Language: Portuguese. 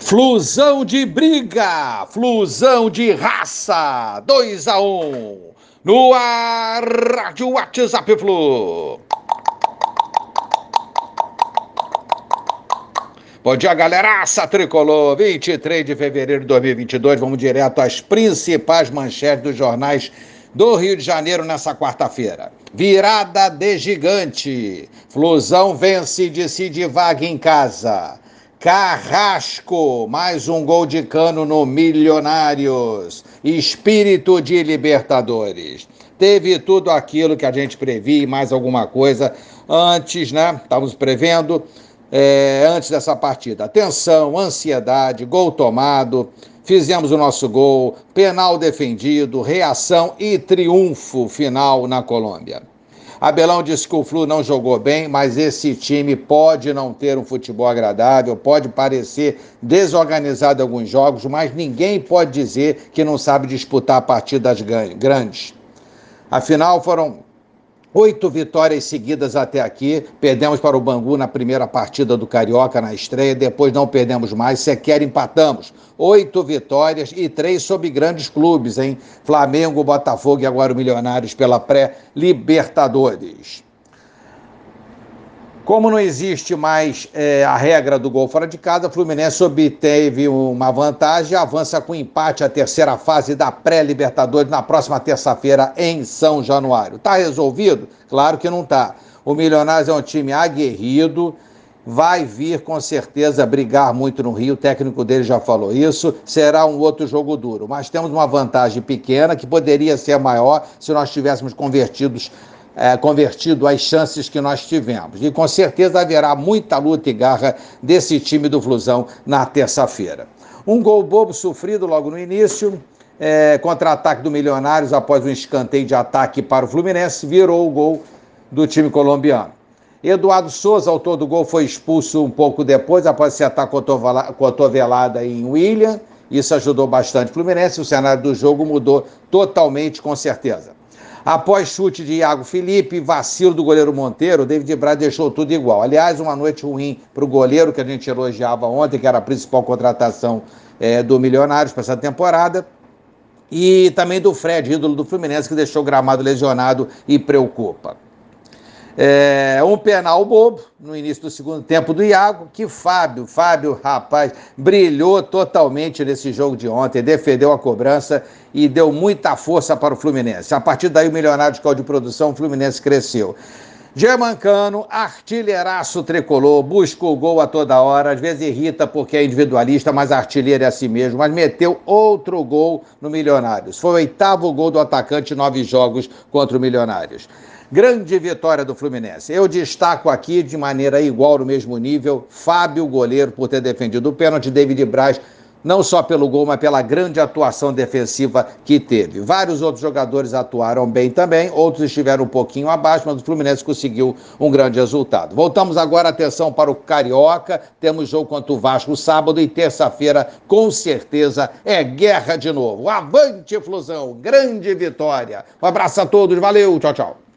Flusão de briga, flusão de raça, 2 a 1 um. no ar, Rádio WhatsApp Flu. Bom dia, galeraça tricolor. 23 de fevereiro de 2022, vamos direto às principais manchetes dos jornais do Rio de Janeiro nessa quarta-feira. Virada de gigante. Flusão vence e decide vaga em casa. Carrasco, mais um gol de cano no Milionários. Espírito de Libertadores. Teve tudo aquilo que a gente previa e mais alguma coisa antes, né? Estávamos prevendo é, antes dessa partida. Atenção, ansiedade, gol tomado. Fizemos o nosso gol, penal defendido, reação e triunfo final na Colômbia. Abelão disse que o Flu não jogou bem, mas esse time pode não ter um futebol agradável, pode parecer desorganizado em alguns jogos, mas ninguém pode dizer que não sabe disputar partidas grandes. Afinal, foram Oito vitórias seguidas até aqui. Perdemos para o Bangu na primeira partida do Carioca na estreia, depois não perdemos mais, sequer empatamos. Oito vitórias e três sobre grandes clubes, hein? Flamengo, Botafogo e agora o Milionários pela pré-Libertadores. Como não existe mais é, a regra do gol fora de casa, o Fluminense obteve uma vantagem avança com empate a terceira fase da pré-Libertadores na próxima terça-feira em São Januário. Está resolvido? Claro que não está. O Milionários é um time aguerrido, vai vir com certeza brigar muito no Rio, o técnico dele já falou isso, será um outro jogo duro, mas temos uma vantagem pequena que poderia ser maior se nós tivéssemos convertidos é, convertido as chances que nós tivemos. E com certeza haverá muita luta e garra desse time do Flusão na terça-feira. Um gol bobo sofrido logo no início, é, contra-ataque do Milionários após um escanteio de ataque para o Fluminense, virou o gol do time colombiano. Eduardo Souza, autor do gol, foi expulso um pouco depois, após acertar cotovelada em William. Isso ajudou bastante o Fluminense. O cenário do jogo mudou totalmente, com certeza. Após chute de Iago Felipe, vacilo do goleiro Monteiro, David Braz deixou tudo igual. Aliás, uma noite ruim para o goleiro que a gente elogiava ontem, que era a principal contratação é, do Milionários para essa temporada. E também do Fred, ídolo do Fluminense, que deixou o gramado lesionado e preocupa. É, um penal bobo no início do segundo tempo do Iago, que Fábio, Fábio, rapaz, brilhou totalmente nesse jogo de ontem, defendeu a cobrança e deu muita força para o Fluminense. A partir daí, o Milionário de Código de Produção, o Fluminense cresceu. Germancano, artilheiraço tricolor, busca o gol a toda hora, às vezes irrita porque é individualista, mas artilheiro é assim mesmo. Mas meteu outro gol no Milionários. Foi o oitavo gol do atacante nove jogos contra o Milionários. Grande vitória do Fluminense. Eu destaco aqui de maneira igual, no mesmo nível, Fábio, goleiro, por ter defendido o pênalti, David Braz não só pelo gol, mas pela grande atuação defensiva que teve. Vários outros jogadores atuaram bem também, outros estiveram um pouquinho abaixo, mas o Fluminense conseguiu um grande resultado. Voltamos agora, atenção para o Carioca, temos jogo contra o Vasco sábado e terça-feira, com certeza, é guerra de novo. Avante, Flusão, grande vitória. Um abraço a todos, valeu, tchau, tchau.